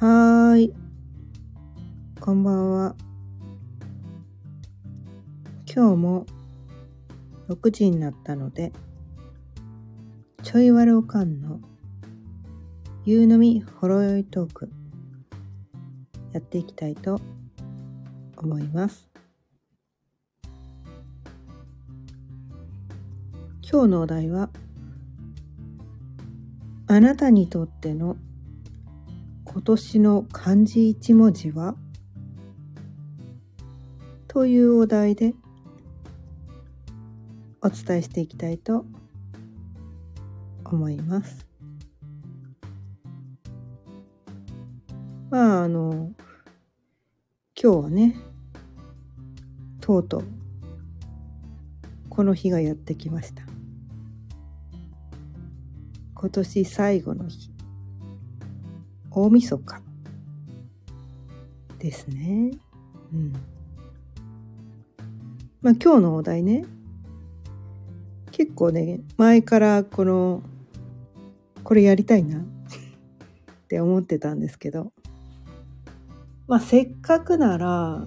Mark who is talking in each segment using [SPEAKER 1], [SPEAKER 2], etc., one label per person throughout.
[SPEAKER 1] はーい。こんばんは。今日も6時になったので、ちょいわるおかんの夕飲みほろ酔いトークやっていきたいと思います。今日のお題は、あなたにとっての今年の漢字一文字は？というお題でお伝えしていきたいと思います。まああの今日はねとうとうこの日がやってきました。今年最後の日大晦日。ですね。うん。まあ今日のお題ね。結構ね前からこのこれやりたいな。って思ってたんですけど。まあせっかくなら、ま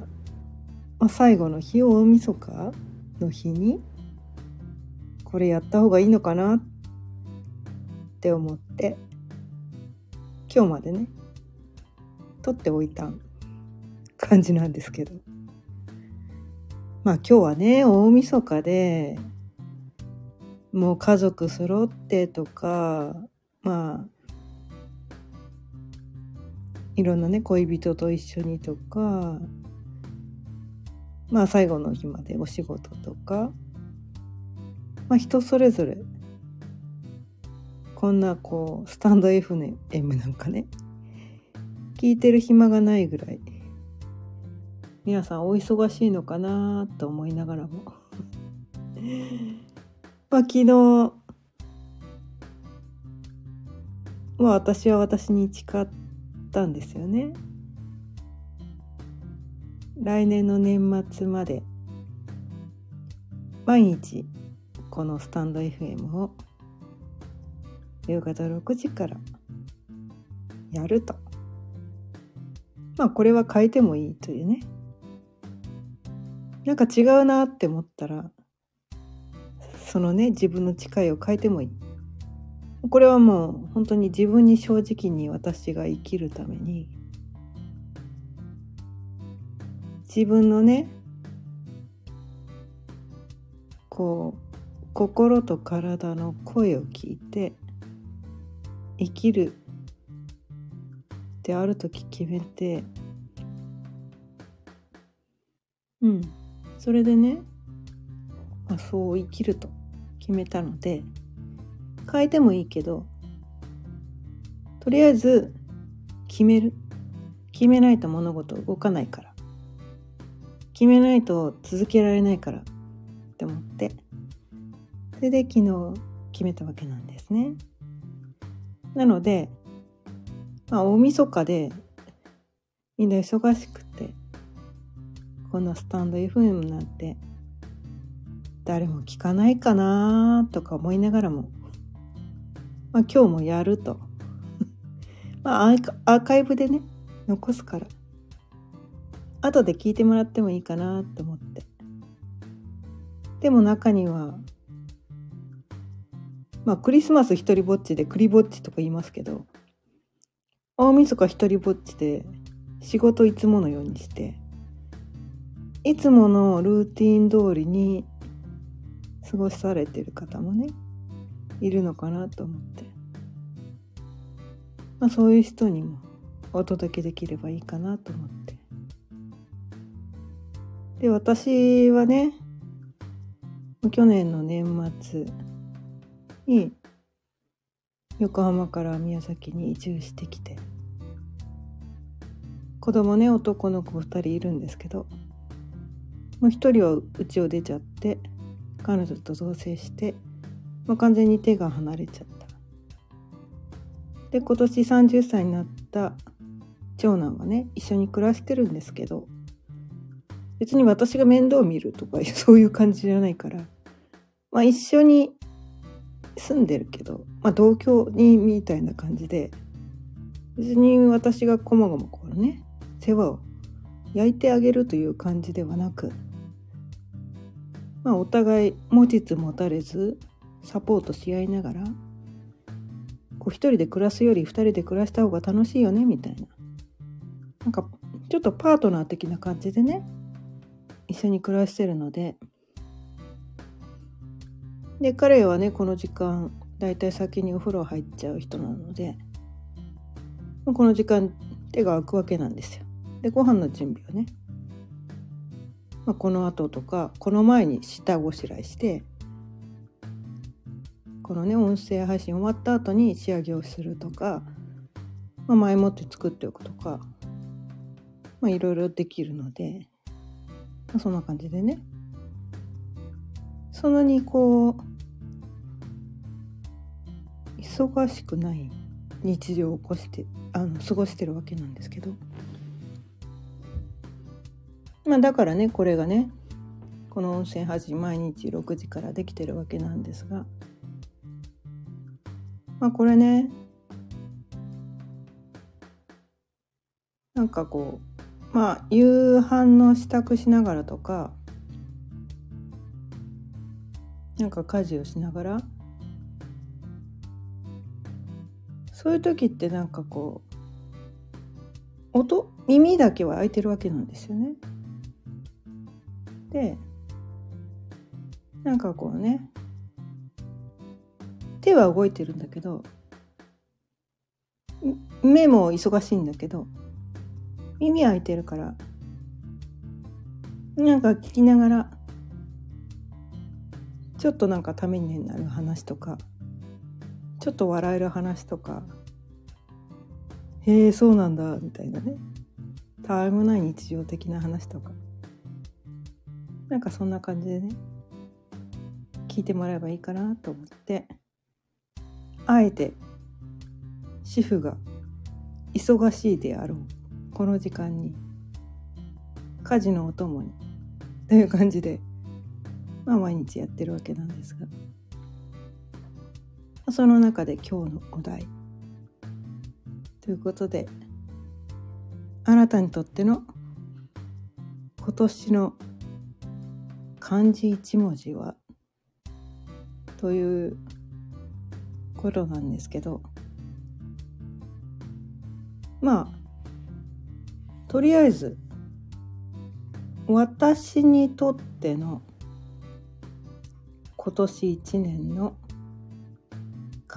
[SPEAKER 1] あ、最後の日大晦日の日にこれやった方がいいのかなって思って。今日までね取っておいた感じなんですけど。まあ今日はね大晦日でもう家族揃ってとかまあいろんなね恋人と一緒にとかまあ最後の日までお仕事とかまあ人それぞれこんなこうスタンド FM なんかね。聞いてる暇がないぐらい。皆さんお忙しいのかなと思いながらも。まあ昨日まあ私は私に誓ったんですよね。来年の年末まで毎日このスタンド FM を夕方6時からやると。まあこれは変えてもいいというね。なんか違うなって思ったらそのね自分の誓いを変えてもいい。これはもう本当に自分に正直に私が生きるために自分のねこう心と体の声を聞いて生きるってある時決めて。うん。それでね、まあ、そう生きると決めたので変えてもいいけどとりあえず決める。決めないと物事動かないから。決めないと続けられないから。って思って。それで昨日決めたわけなんですね。なので、まあ、大晦日でみんな忙しくてこんなスタンド FM なんて誰も聞かないかなとか思いながらも、まあ、今日もやると。まあアーカイブでね残すから。後で聞いてもらってもいいかなと思って。でも中にはまあクリスマス一人ぼっちでクリぼっちとか言いますけど大晦日一人ぼっちで仕事いつものようにしていつものルーティン通りに過ごされてる方もねいるのかなと思って、まあ、そういう人にもお届けできればいいかなと思って。で私はね去年の年末に横浜から宮崎に移住してきて。子供ね男の子2人いるんですけど。もう1人は家を出ちゃって彼女と同棲して、まあ、完全に手が離れちゃった。で今年30歳になった長男はね一緒に暮らしてるんですけど別に私が面倒を見るとかそういう感じじゃないから、まあ、一緒に住んでるけど、まあ、同居人みたいな感じで別に私がこまごまこうね世話を焼いてあげるという感じではなくまあお互い持ちつ持たれずサポートし合いながらこう一人で暮らすより二人で暮らした方が楽しいよねみたいな。なんかちょっとパートナー的な感じでね一緒に暮らしてるのでで彼はねこの時間だいたい先にお風呂入っちゃう人なのでこの時間手が空くわけなんですよ。でご飯の準備をね、まあ、この後とかこの前に下ごしらえしてこのね音声配信終わった後に仕上げをするとか、まあ、前もって作っておくとかまあいろいろできるので、まあ、そんな感じでねそんなにこう忙しくない日常を起こしてあの過ごしてるわけなんですけど。まあだからねこれがねこの温泉配信毎日6時からできてるわけなんですが。まあこれねなんかこうまあ夕飯の支度しながらとかなんか家事をしながらそういう時ってなんかこう音耳だけは開いてるわけなんですよね。でなんかこうね手は動いてるんだけど目も忙しいんだけど耳開いてるからなんか聞きながらちょっとなんかためになる話とかちょっと笑える話とか。へえそうなんだみたいなね。たわいもない日常的な話とか。なんかそんな感じでね。聞いてもらえばいいかなと思って。あえて主婦が忙しいであろう。この時間に。家事のお供に。という感じで。まあ毎日やってるわけなんですが。その中で今日のお題。ということであなたにとっての今年の漢字一文字はということなんですけどまあとりあえず私にとっての今年一年の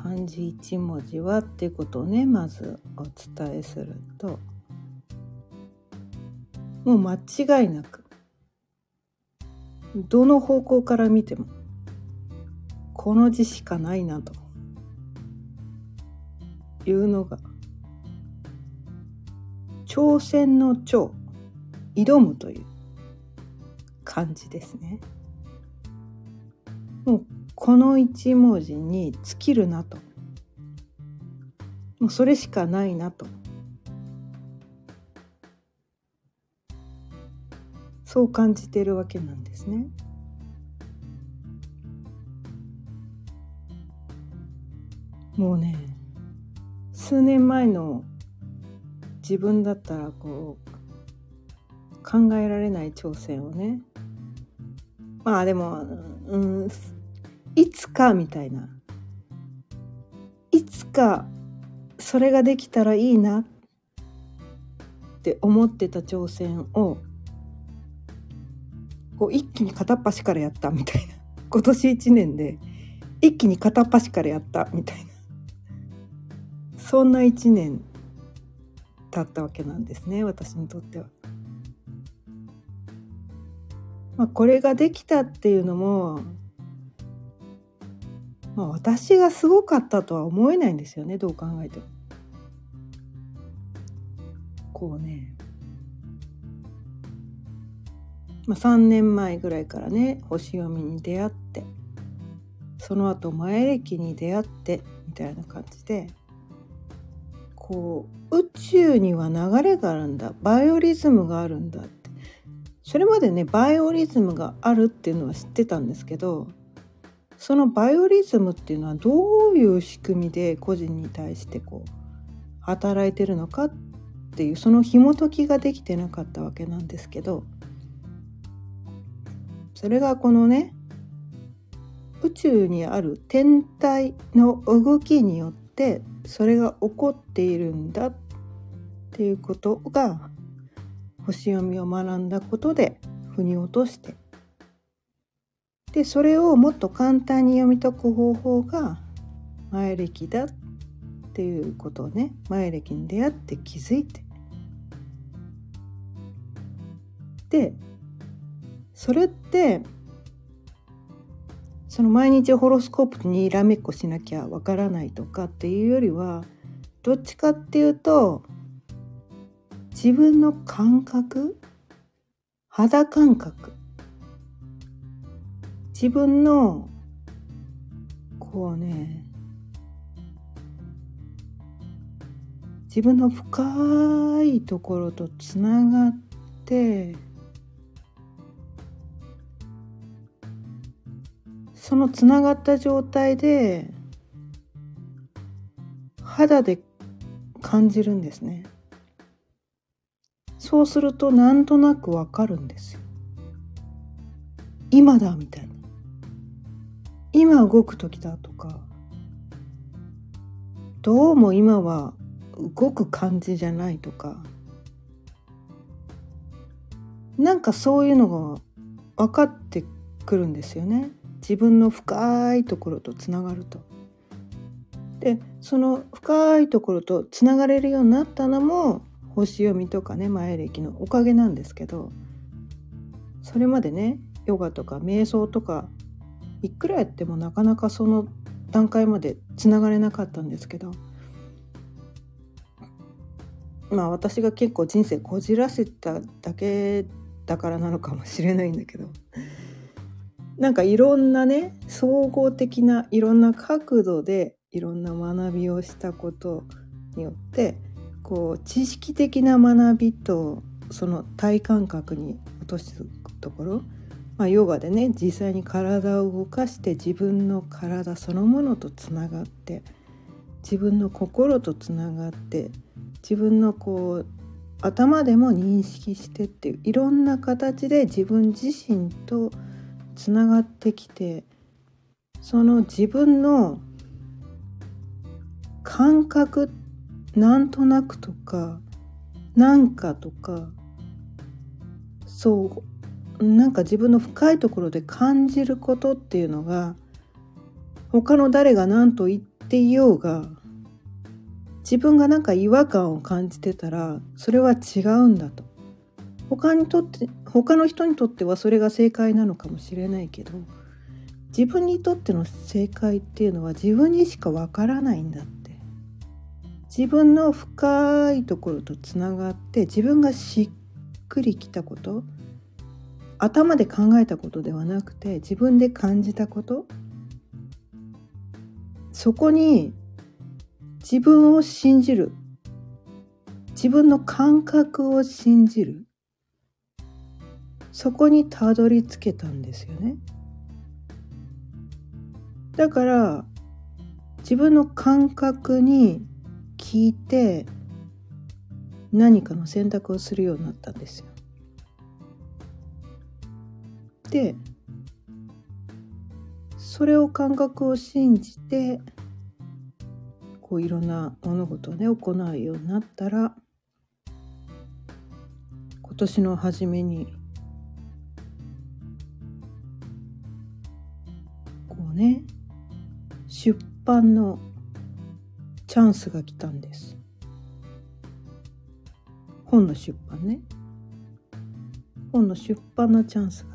[SPEAKER 1] 漢字一文字はっていうことをねまずお伝えするともう間違いなくどの方向から見てもこの字しかないなというのが挑戦の挑挑むという漢字ですね。もうこの一文字に尽きるなと。もうそれしかないなと。そう感じているわけなんですね。もうね数年前の自分だったらこう考えられない挑戦をね。まあでもうんいつかみたいな。いつかそれができたらいいな。って思ってた挑戦をこう一気に片っ端からやったみたいな。今年1年で一気に片っ端からやったみたいな。そんな1年だったわけなんですね私にとっては。まあ、これができたっていうのもまあ、私がすごかったとは思えないんですよねどう考えても。こうね、まあ、3年前ぐらいからね星読みに出会ってその後前歴に出会ってみたいな感じでこう宇宙には流れがあるんだバイオリズムがあるんだって。それまでねバイオリズムがあるっていうのは知ってたんですけどそのバイオリズムっていうのはどういう仕組みで個人に対してこう働いてるのかっていうその紐解きができてなかったわけなんですけどそれがこのね宇宙にある天体の動きによってそれが起こっているんだっていうことが星読みを学んだことで腑に落としてでそれをもっと簡単に読み解く方法が前歴だっていうことをね前歴に出会って気づいて。でそれってその毎日ホロスコープにらめっこしなきゃわからないとかっていうよりはどっちかっていうと自分の感覚肌感覚自分のこうね自分の深いところとつながってそのつながった状態で肌で感じるんですね。そうするとなんとなくわかるんですよ。今だみたいな。今動く時だとかどうも今は動く感じじゃないとかなんかそういうのが分かってくるんですよね自分の深いところとつながると。でその深いところとつながれるようになったのも星読みとかね前歴のおかげなんですけどそれまでねヨガとか瞑想とかいくらやってもなかなかその段階までつながれなかったんですけどまあ私が結構人生こじらせただけだからなのかもしれないんだけどなんかいろんなね総合的ないろんな角度でいろんな学びをしたことによってこう知識的な学びとその体感覚に落とすところ、まあ、ヨガでね実際に体を動かして自分の体そのものとつながって自分の心とつながって自分のこう頭でも認識してっていういろんな形で自分自身とつながってきてその自分の感覚なんとなくとかなんかとかそうなんか自分の深いところで感じることっていうのが他の誰が何と言っていようが自分がなんか違和感を感じてたらそれは違うんだと。他にとって他の人にとってはそれが正解なのかもしれないけど自分にとっての正解っていうのは自分にしかわからないんだって。自分の深いところとつながって自分がしっくりきたこと頭で考えたことではなくて自分で感じたことそこに自分を信じる自分の感覚を信じるそこにたどり着けたんですよね。だから自分の感覚に聞いて何かの選択をするようになったんですよ。でそれを感覚を信じてこういろんな物事をね行うようになったら今年の初めにね出版のチャンスが来たんです。本の出版ね。本の出版のチャンスが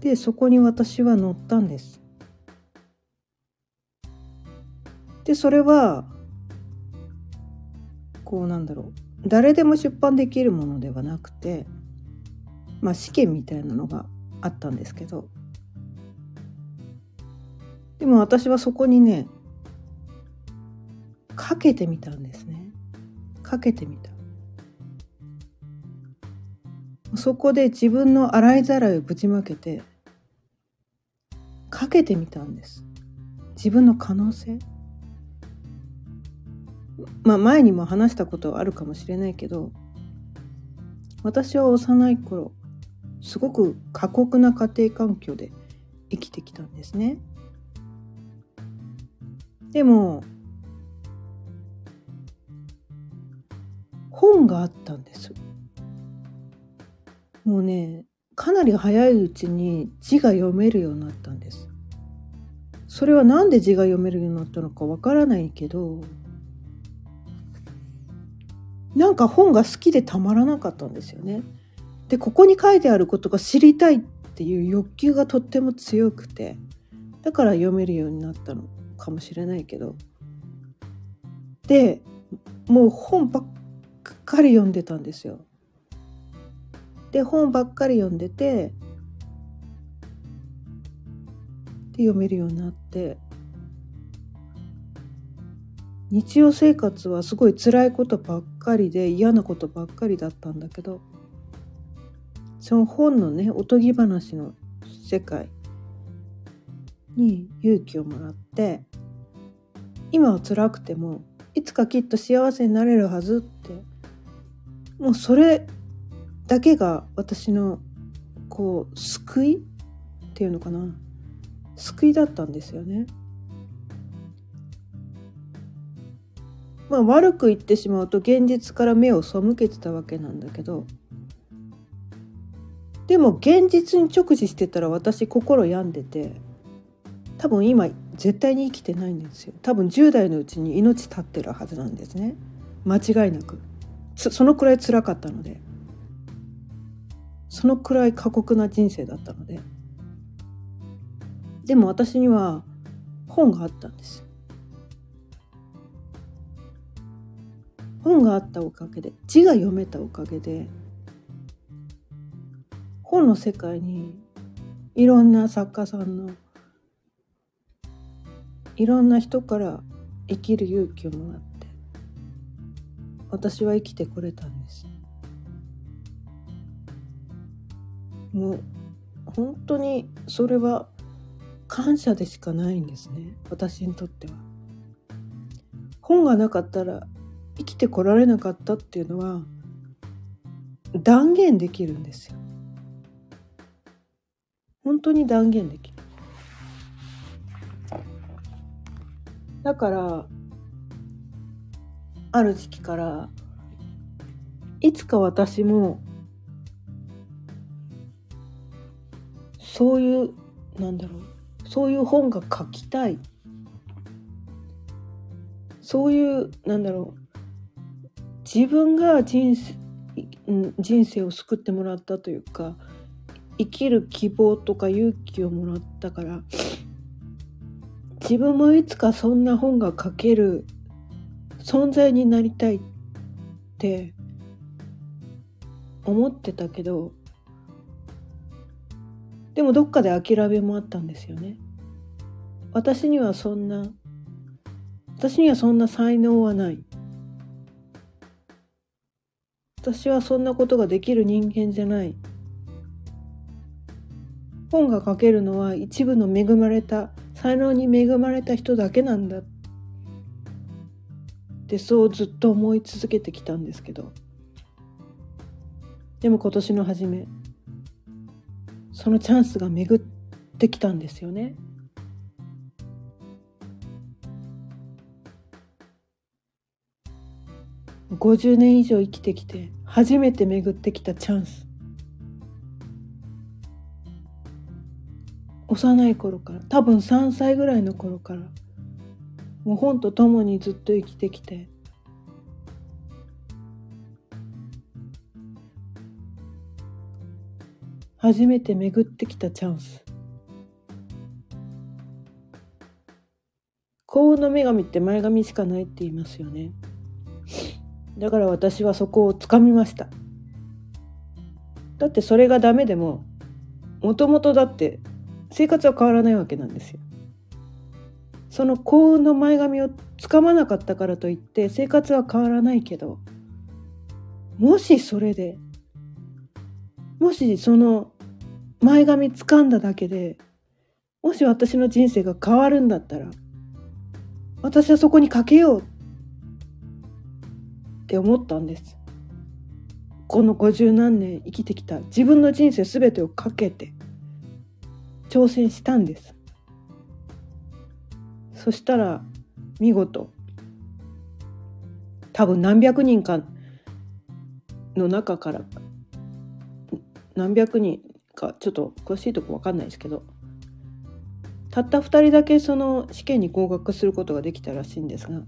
[SPEAKER 1] でそこに私は乗ったんです。でそれはこうなんだろう。誰でも出版できるものではなくてまあ試験みたいなのがあったんですけど。でも私はそこにねかけてみたんですね。かけてみた。そこで自分の洗いざらいをぶちまけてかけてみたんです自分の可能性まあ前にも話したことあるかもしれないけど私は幼い頃すごく過酷な家庭環境で生きてきたんですね。でも本があったんです。もうねかなり早いうちに字が読めるようになったんです。それは何で字が読めるようになったのかわからないけどなんか本が好きでたまらなかったんですよね。でここに書いてあることが知りたいっていう欲求がとっても強くてだから読めるようになったのかもしれないけどでもう本ばっかり読んでたんですよ。で本ばっかり読んでてで読めるようになって。日常生活はすごい辛いことばっかりで嫌なことばっかりだったんだけど。その本のねおとぎ話の世界に勇気をもらって今は辛くてもいつかきっと幸せになれるはずってもうそれだけが私のこう救いっていうのかな。救いだったんですよね。まあ悪く言ってしまうと現実から目を背けてたわけなんだけど。でも現実に直視してたら私心病んでて多分今絶対に生きてないんですよ。多分10代のうちに命絶ってるはずなんですね。間違いなく。そのくらい辛かったので。そのくらい過酷な人生だったので。でも私には本があったんです。本があったおかげで字が読めたおかげで本の世界にいろんな作家さんのいろんな人から生きる勇気をもらって私は生きてこれたんです。もう本当にそれは感謝でしかないんですね私にとっては本がなかったら生きてこられなかったっていうのは断言できるんですよ。本当に断言できる。だからある時期からいつか私もそういうなんだろうそういう本が書きたい。そういうなんだろう。自分が人生人生を救ってもらったというか生きる希望とか勇気をもらったから自分もいつかそんな本が書ける存在になりたいって思ってたけどでもどっかで諦めもあったんですよね。私にはそんな私にはそんな才能はない。私はそんなことができる人間じゃない本が書けるのは一部の恵まれた才能に恵まれた人だけなんだってそうずっと思い続けてきたんですけどでも今年の初めそのチャンスが巡ってきたんですよね。50年以上生きてきて初めて巡ってきたチャンス幼い頃から多分3歳ぐらいの頃からもう本と共にずっと生きてきて初めて巡ってきたチャンス。幸運の女神って前髪しかないって言いますよね。だから私はそこをつかみました。だってそれがダメでももともとだって生活は変わらないわけなんですよ。その幸運の前髪をつかまなかったからといって生活は変わらないけどもしそれでもしその前髪掴んだだけでもし私の人生が変わるんだったら私はそこにかけようって思ったんです。この五十何年生きてきた自分の人生全てをかけて挑戦したんです。そしたら見事多分何百人かの中から何百人かちょっと詳しいとこ分かんないですけどたった2人だけその試験に合格することができたらしいんですが、ま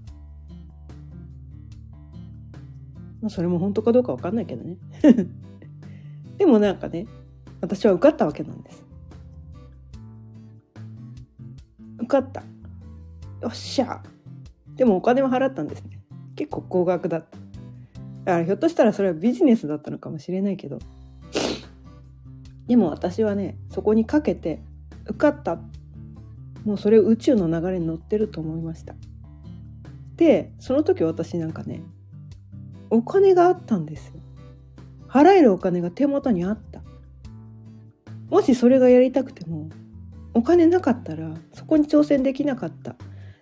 [SPEAKER 1] あ、それも本当かどうか分かんないけどね。でもなんかね私は受かったわけなんです。受かった。よっしゃ。でもお金は払ったんですね。結構高額だった。だからひょっとしたらそれはビジネスだったのかもしれないけど。でも私はねそこにかけて受かったもうそれ宇宙の流れに乗ってると思いました。でその時私なんかねお金があったんですよ。払えるお金が手元にあった。もしそれがやりたくてもお金なかったらそこに挑戦できなかった。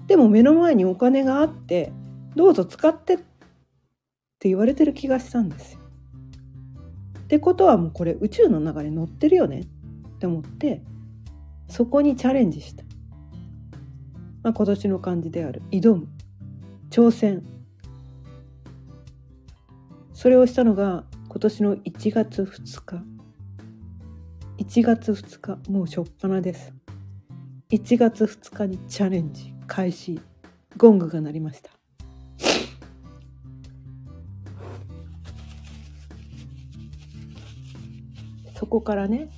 [SPEAKER 1] でも目の前にお金があってどうぞ使ってって言われてる気がしたんですよ。ってことはもうこれ宇宙の流れ乗ってるよね。って思ってそこにチャレンジした。まあ、今年の漢字である挑む。挑戦。それをしたのが今年の1月2日。1月2日もう初っ端です。1月2日にチャレンジ開始。ゴングが鳴りました。そこからね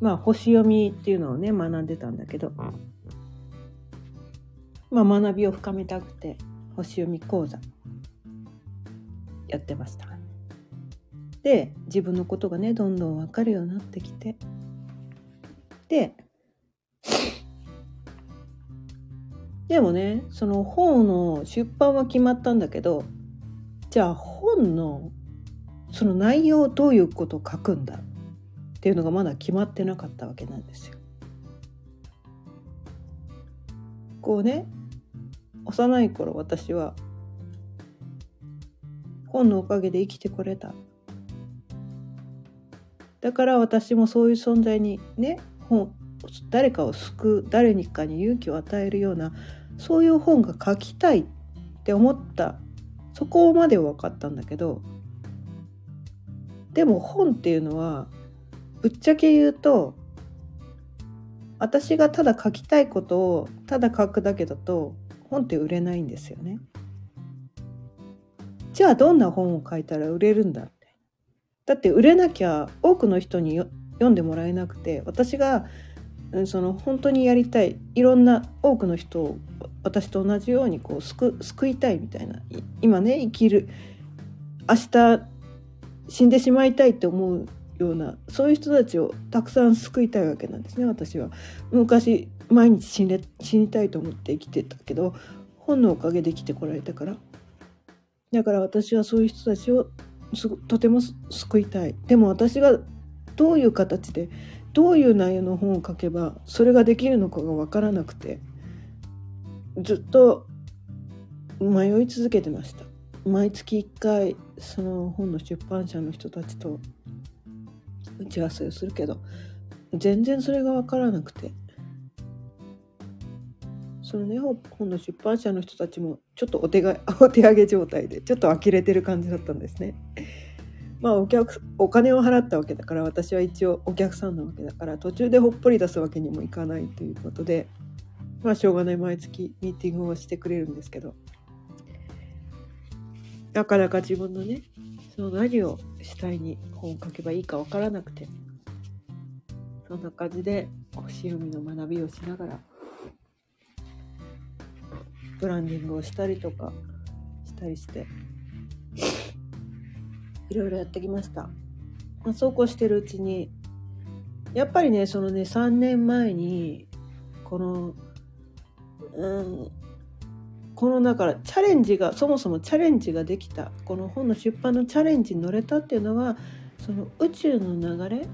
[SPEAKER 1] まあ星読みっていうのをね学んでたんだけど、まあ、学びを深めたくて星読み講座やってました。で自分のことがねどんどん分かるようになってきて。ででもねその本の出版は決まったんだけどじゃあ本のその内容どういうことを書くんだっていうのがまだ決まってなかったわけなんですよ。こうね幼い頃私は本のおかげで生きてこれただから私もそういう存在にね本誰かを救う誰にかに勇気を与えるようなそういう本が書きたいって思ったそこまでは分かったんだけどでも本っていうのはぶっちゃけ言うと私がただ書きたいことをただ書くだけだと本って売れないんですよね。じゃあどんな本を書いたら売れるんだって。だって売れなきゃ多くの人に読んでもらえなくて私がその本当にやりたいいろんな多くの人を私と同じようにこう救救いたいみたいな今ね生きる明日死んでしまいたいって思うようなそういう人たちをたくさん救いたいわけなんですね私は。昔毎日死ね死にたいと思って生きてたけど本のおかげで生きてこられたから。だから私はそういう人たちをとても救いたい。でも私がどういう形でどういう内容の本を書けばそれができるのかが分からなくてずっと迷い続けてました。毎月1回その本の出版社の人たちと打ち合わせをするけど全然それが分からなくて。そのね本の出版社の人たちもちょっとお手が お手上げ状態でちょっと呆れてる感じだったんですね。まあお客お金を払ったわけだから私は一応お客さんなわけだから途中でほっぽり出すわけにもいかないということでまあしょうがない。毎月ミーティングをしてくれるんですけど。なかなか自分のねその何を主体に本を書けばいいか分からなくてそんな感じで星読みの学びをしながらブランディングをしたりとかしたりしていろいろやってきました。まあ、そうこうしてるうちにやっぱりねそのね3年前にこのうんこのだからチャレンジがそもそもチャレンジができたこの本の出版のチャレンジに乗れたっていうのはその宇宙の流れ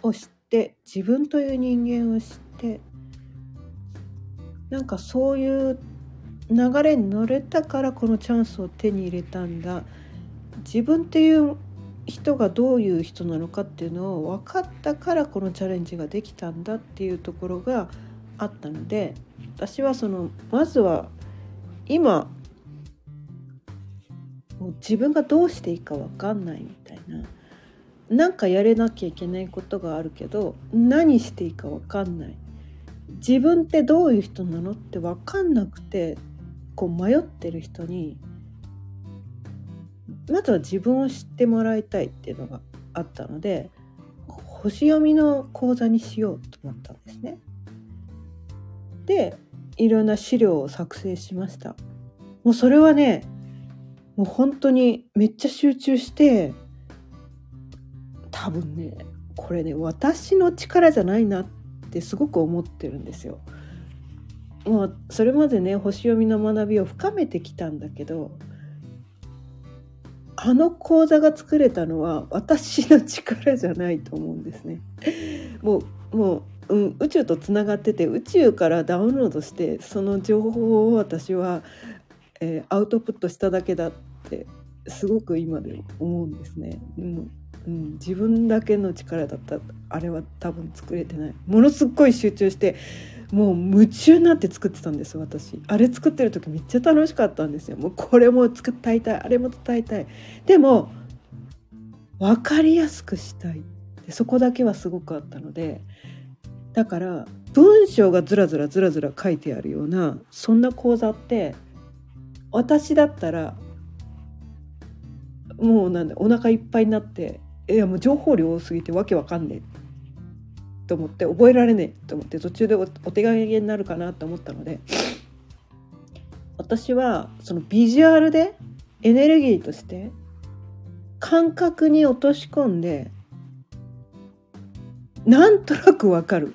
[SPEAKER 1] を知って自分という人間を知ってなんかそういう流れに乗れたからこのチャンスを手に入れたんだ。自分っていう人がどういう人なのかっていうのを分かったからこのチャレンジができたんだっていうところがあったので私はそのまずは今自分がどうしていいか分かんないみたいななんかやれなきゃいけないことがあるけど何していいか分かんない自分ってどういう人なのって分かんなくてこう迷ってる人にまずは自分を知ってもらいたいっていうのがあったので星読みの講座にしようと思ったんですね。でいろんな資料を作成しました。もうそれはねもう本当にめっちゃ集中して多分ねこれね私の力じゃないなってすごく思ってるんですよ。もうそれまでね星読みの学びを深めてきたんだけどあの講座が作れたのは私の力じゃないと思うんですね。もうもう、うん、宇宙とつながってて宇宙からダウンロードしてその情報を私は、えー、アウトプットしただけだってすごく今でも思うんですね。うんうん、自分だけの力だった。あれは多分作れてない。ものすっごい集中してもう夢中になって作ってたんです私。あれ作ってる時めっちゃ楽しかったんですよ。もうこれも作ったいたい。あれも伝えたい。でも分かりやすくしたい。でそこだけはすごくあったのでだから文章がずらずらずらずら書いてあるようなそんな講座って私だったらもうなんだお腹いっぱいになっていやもう情報量多すぎてわけわかんねえと思って覚えられねえと思って途中でお手紙になるかなと思ったので私はそのビジュアルでエネルギーとして感覚に落とし込んでなんとなくわかる。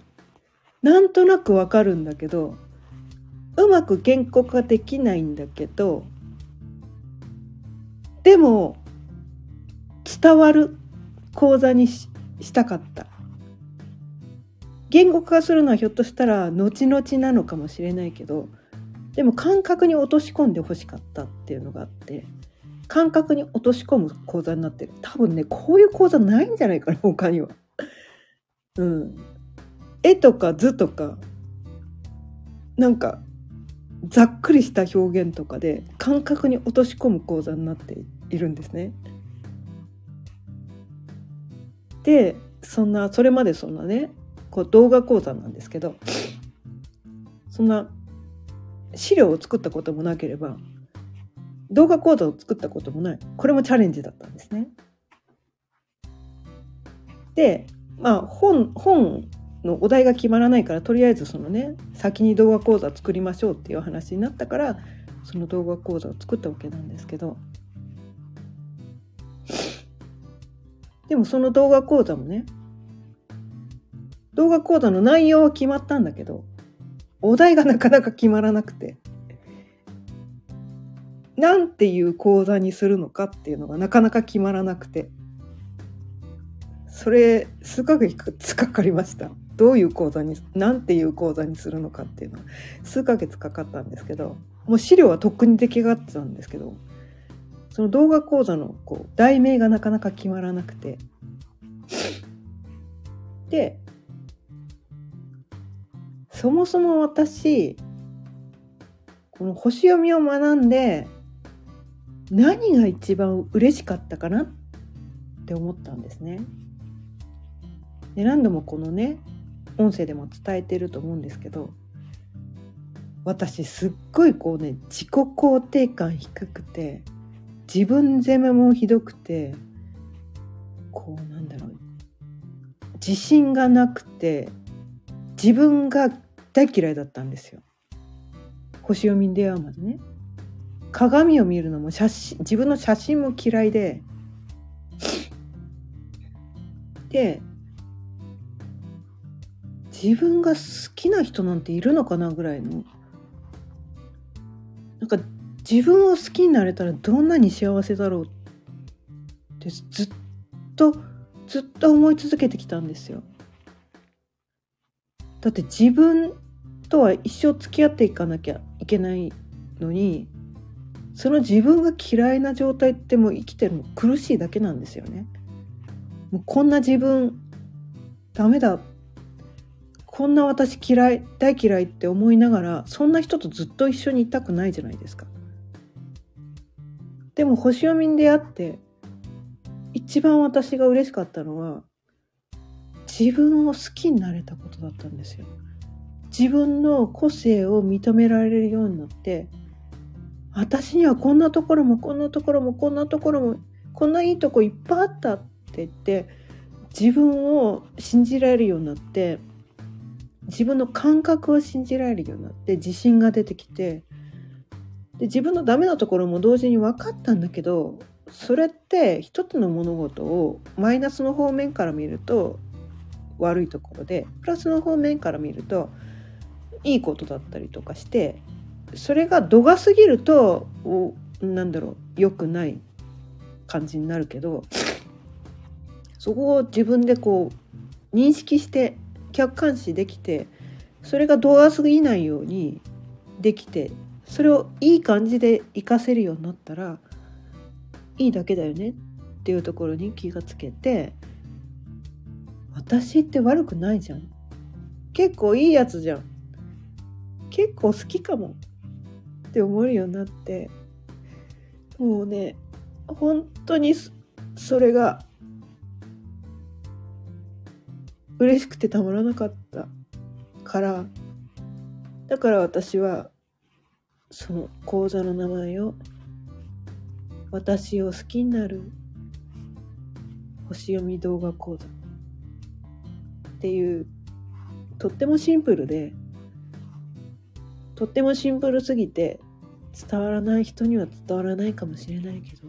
[SPEAKER 1] なんとなくわかるんだけどうまく原告ができないんだけどでも伝わる講座にしたかった。言語化するのはひょっとしたら後々なのかもしれないけどでも感覚に落とし込んでほしかったっていうのがあって感覚に落とし込む講座になってる。多分ねこういう講座ないんじゃないかな他には。うん、絵とか図とかなんかざっくりした表現とかで感覚に落とし込む講座になっているんですね。でそんなそれまでそんなねこう動画講座なんですけどそんな資料を作ったこともなければ動画講座を作ったこともないこれもチャレンジだったんですね。でまあ本本のお題が決まらないからとりあえずそのね先に動画講座作りましょうっていう話になったからその動画講座を作ったわけなんですけどでもその動画講座もね動画講座の内容は決まったんだけど、お題がなかなか決まらなくて、なんていう講座にするのかっていうのがなかなか決まらなくて、それ数ヶ月かかりました。どういう講座に、なんていう講座にするのかっていうのは数ヶ月かかったんですけど、もう資料はとっくに出来上がってたんですけど、その動画講座のこう題名がなかなか決まらなくて、で、そもそも私この星読みを学んで何が一番嬉しかったかなって思ったんですね。で何度もこのね音声でも伝えてると思うんですけど私すっごいこうね自己肯定感低くて自分責めもひどくてこうなんだろう自信がなくて自分が大嫌いだったんですよ。星読みに出会うまでね。鏡を見るのも写真自分の写真も嫌いでで自分が好きな人なんているのかなぐらいのなんか自分を好きになれたらどんなに幸せだろうってずっとずっと思い続けてきたんですよ。だって自分とは一生付き合っていかなきゃいけないのにその自分が嫌いな状態ってもう生きてるの苦しいだけなんですよね。もうこんな自分ダメだこんな私嫌い大嫌いって思いながらそんな人とずっと一緒にいたくないじゃないですか。でも星読みに出会って一番私が嬉しかったのは自分を好きになれたことだったんですよ。自分の個性を認められるようになって私にはこんなところもこんなところもこんなところもこんないいとこいっぱいあったって言って自分を信じられるようになって自分の感覚を信じられるようになって自信が出てきてで自分のダメなところも同時に分かったんだけどそれって一つの物事をマイナスの方面から見ると悪いところでプラスの方面から見るといいことだったりとかしてそれが度が過ぎるとなんだろう良くない感じになるけどそこを自分でこう認識して客観視できてそれが度が過ぎないようにできてそれをいい感じで活かせるようになったらいいだけだよねっていうところに気がつけて私って悪くないじゃん。結構いいやつじゃん。結構好きかもって思えるようになってもうね本当にそれが嬉しくてたまらなかったからだから私はその講座の名前を「私を好きになる星読み動画講座」っていうとってもシンプルでとってもシンプルすぎて伝わらない人には伝わらないかもしれないけど。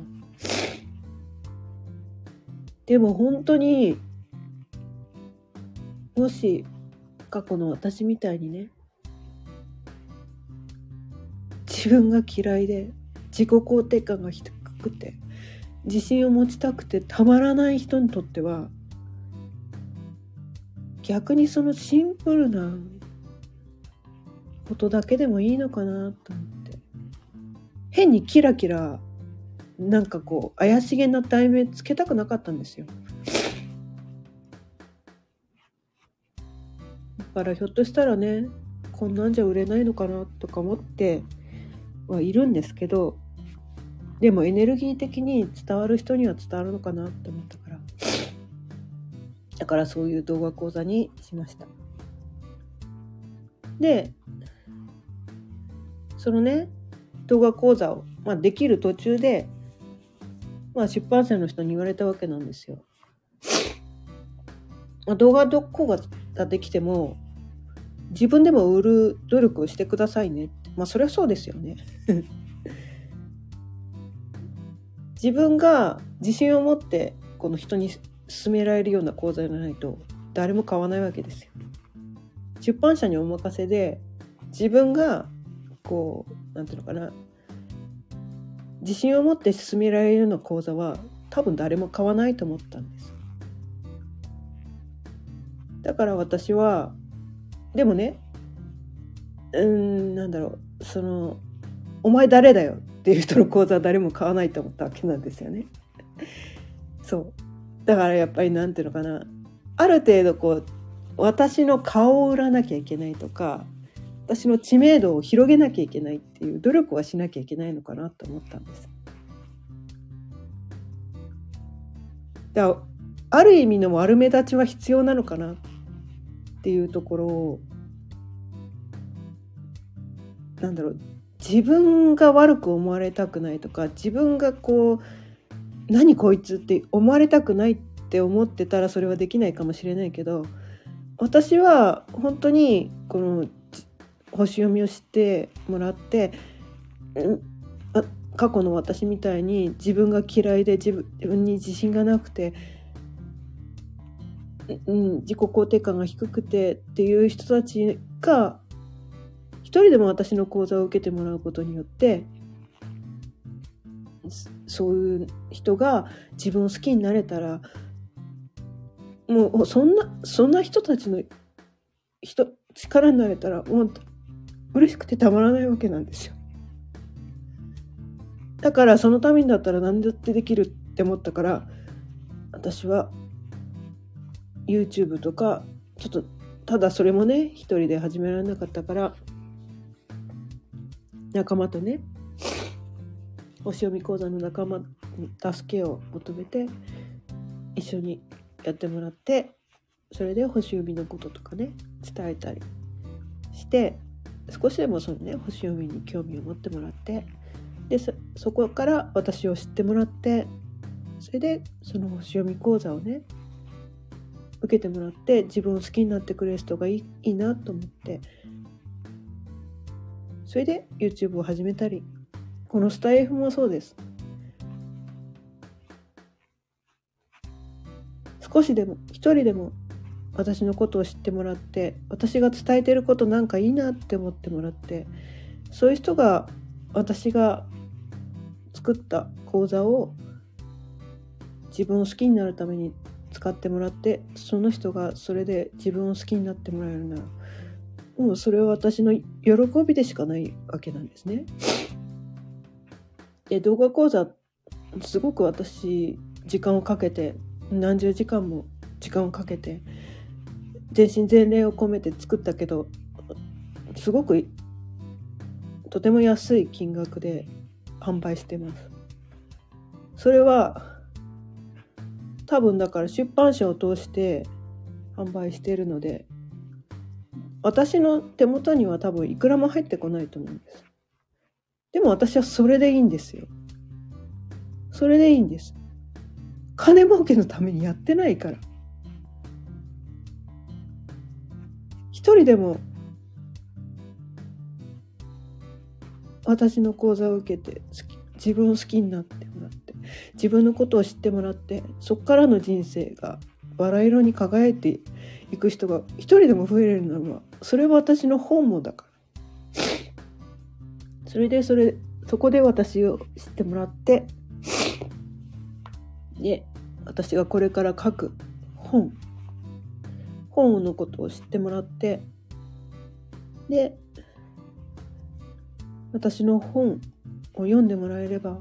[SPEAKER 1] でも本当にもし過去の私みたいにね自分が嫌いで自己肯定感が低くて自信を持ちたくてたまらない人にとっては逆にそのシンプルなことだけでもいいのかなと思って。変にキラキラなんかこう怪しげな題名つけたくなかったんですよ。からひょっとしたらねこんなんじゃ売れないのかなとか思ってはいるんですけどでもエネルギー的に伝わる人には伝わるのかなって思ったからだからそういう動画講座にしましたでそのね動画講座を、まあ、できる途中で、まあ、出版社の人に言われたわけなんですよ。まあ、動画講座ができても自分でも売る努力をしてくださいねまあそりゃそうですよね。自分が自信を持ってこの人に勧められるような講座じゃないと誰も買わないわけですよ。出版社にお任せで自分がこうなんていうのかな自信を持って進められるような講座は多分誰も買わないと思ったんですだから私はでもねうんなんだろうその「お前誰だよ」っていう人の講座は誰も買わないと思ったわけなんですよね。そうだからやっぱりなんていうのかなある程度こう私の顔を売らなきゃいけないとか私の知名度を広げなきゃいけないっていう努力はしなきゃいけないのかなと思ったんです。だある意味の悪目立ちは必要なのかなっていうところをなんだろう自分が悪く思われたくないとか自分がこう何こいつって思われたくないって思ってたらそれはできないかもしれないけど私は本当にこの星読みをしてもらって過去の私みたいに自分が嫌いで自分に自信がなくて、うん、自己肯定感が低くてっていう人たちが一人でも私の講座を受けてもらうことによってそういう人が自分を好きになれたらもうそんなそんな人たちの人力になれたらもう嬉しくてたまらないわけなんですよ。だからそのためにだったら何だってできるって思ったから私は YouTube とかちょっとただそれもね一人で始められなかったから仲間とね星読み講座の仲間に助けを求めて一緒にやってもらってそれで星読みのこととかね伝えたりして少しでもそのね星読みに興味を持ってもらってでそこから私を知ってもらってそれでその星読み講座をね受けてもらって自分を好きになってくれる人がいいいいなと思って。それで YouTube を始めたりこのスタイフもそうです。少しでも一人でも私のことを知ってもらって私が伝えてることなんかいいなって思ってもらってそういう人が私が作った講座を自分を好きになるために使ってもらってその人がそれで自分を好きになってもらえるならもうそれは私の喜びでしかないわけなんですね。で動画講座すごく私時間をかけて何十時間も時間をかけて全身全霊を込めて作ったけどすごくとても安い金額で販売してます。それは多分だから出版社を通して販売しているので私の手元には多分いくらも入ってこないと思うんです。でも私はそれでいいんですよ。それでいいんです。金儲けのためにやってないから。一人でも私の講座を受けて自分を好きになってもらって自分のことを知ってもらってそこからの人生がバラ色に輝いていく人が一人でも増えるのはそれは私の本望だから。それでそれそこで私を知ってもらってで私がこれから書く本。本のことを知ってもらってで私の本を読んでもらえれば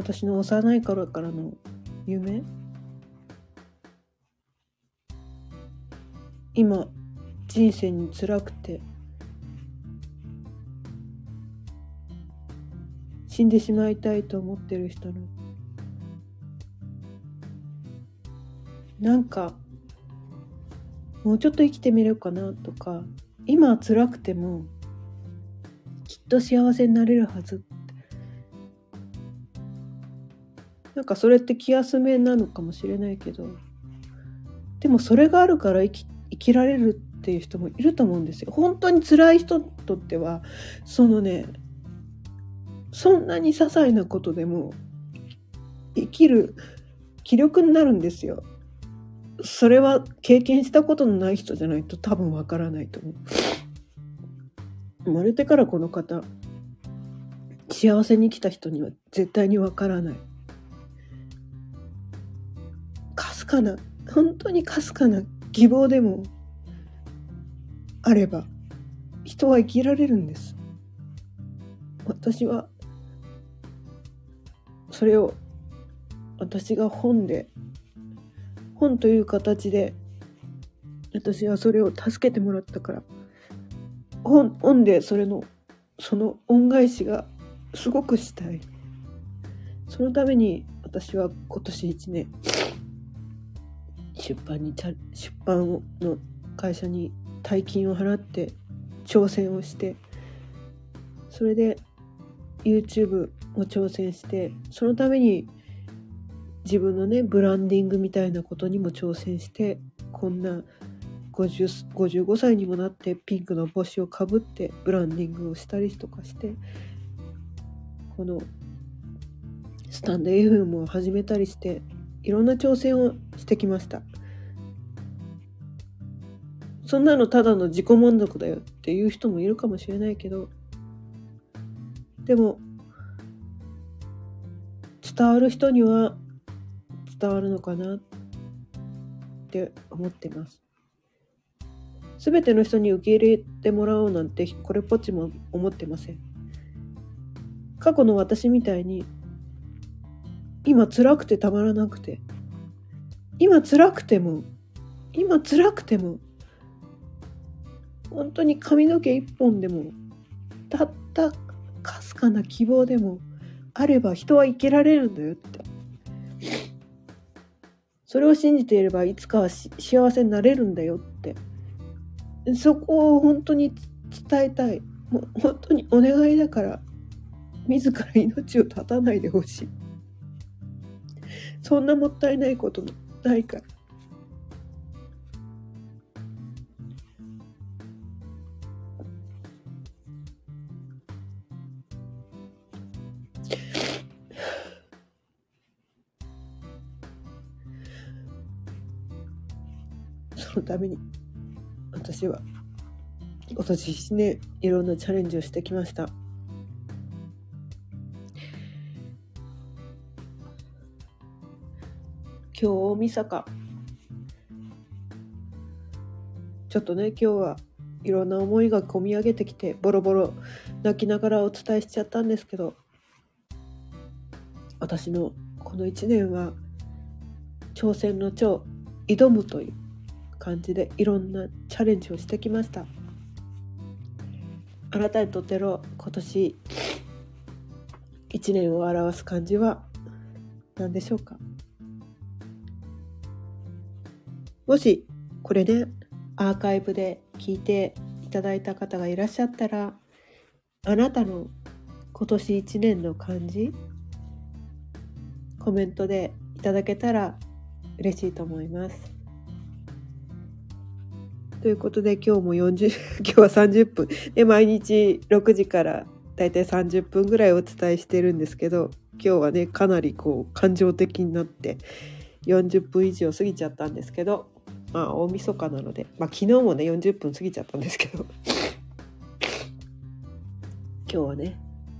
[SPEAKER 1] 私の幼い頃からの夢？今人生に辛くて死んでしまいたいと思ってる人のなんかもうちょっと生きてみるかなとか今辛くてもきっと幸せになれるはず。なんかそれって気休めなのかもしれないけどでもそれがあるから生き生きられるっていう人もいると思うんですよ。本当に辛い人にとってはそのねそんなに些細なことでも生きる気力になるんですよ。それは経験したことのない人じゃないと多分わからないと思う。生まれてからこの方幸せに生きた人には絶対にわからない。かな。本当にかすかな希望でもあれば人は生きられるんです。私はそれを私が本で本という形で私はそれを助けてもらったから本本でそれのその恩返しがすごくしたい。そのために私は今年1年出版に出版の会社に大金を払って挑戦をしてそれで YouTube を挑戦してそのために自分のねブランディングみたいなことにも挑戦してこんな50 55歳にもなってピンクの帽子をかぶってブランディングをしたりとかしてこのスタンド FM を始めたりしていろんな挑戦をしてきました。そんなのただの自己満足だよっていう人もいるかもしれないけどでも伝わる人には伝わるのかなって思ってます。全ての人に受け入れてもらおうなんてこれっぽっちも思ってません。過去の私みたいに今辛くてたまらなくて。今辛くても今辛くても本当に髪の毛一本でもたったかすかな希望でもあれば人は生きられるんだよって。それを信じていればいつかは幸せになれるんだよって。そこを本当に伝えたい。もう本当にお願いだから自ら命を絶たないでほしい。そんなもったいないこともないから。そのために私は今年1年いろんなチャレンジをしてきました。今日大晦日。ちょっとね今日はいろんな思いが込み上げてきてボロボロ泣きながらお伝えしちゃったんですけど私のこの1年は挑戦の挑挑むという感じでいろんなチャレンジをしてきました。あなたにとっての今年1年を表す漢字は何でしょうか？もしこれねアーカイブで聞いていただいた方がいらっしゃったらあなたの今年1年の漢字コメントでいただけたら嬉しいと思います。ということで今日も40 今日は30分で毎日6時からだいたい30分ぐらいお伝えしてるんですけど今日はねかなりこう感情的になって40分以上過ぎちゃったんですけどまあ大晦日なのでまあ昨日もね40分過ぎちゃったんですけど。今日はね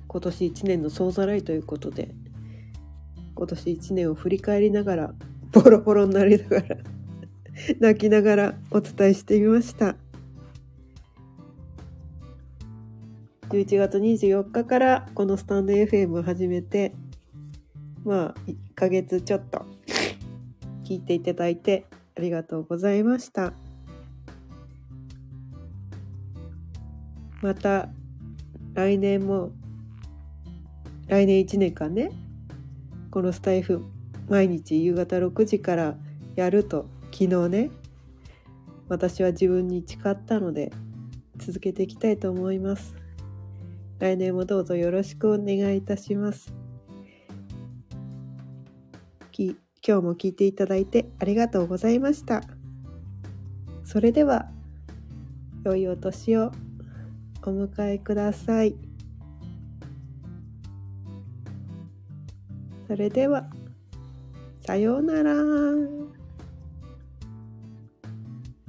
[SPEAKER 1] 今年1年の総ざらいということで今年1年を振り返りながらボロボロになりながら泣きながらお伝えしてみました。11月24日からこのスタンド FM を始めてまあ1ヶ月ちょっと聞いていただいてありがとうございました。また来年も来年1年間ねこのスタイフ毎日夕方6時からやると昨日ね私は自分に誓ったので続けていきたいと思います。来年もどうぞよろしくお願いいたします。今日も聞いていただいてありがとうございましたそれでは良いお年をお迎えくださいそれではさようなら。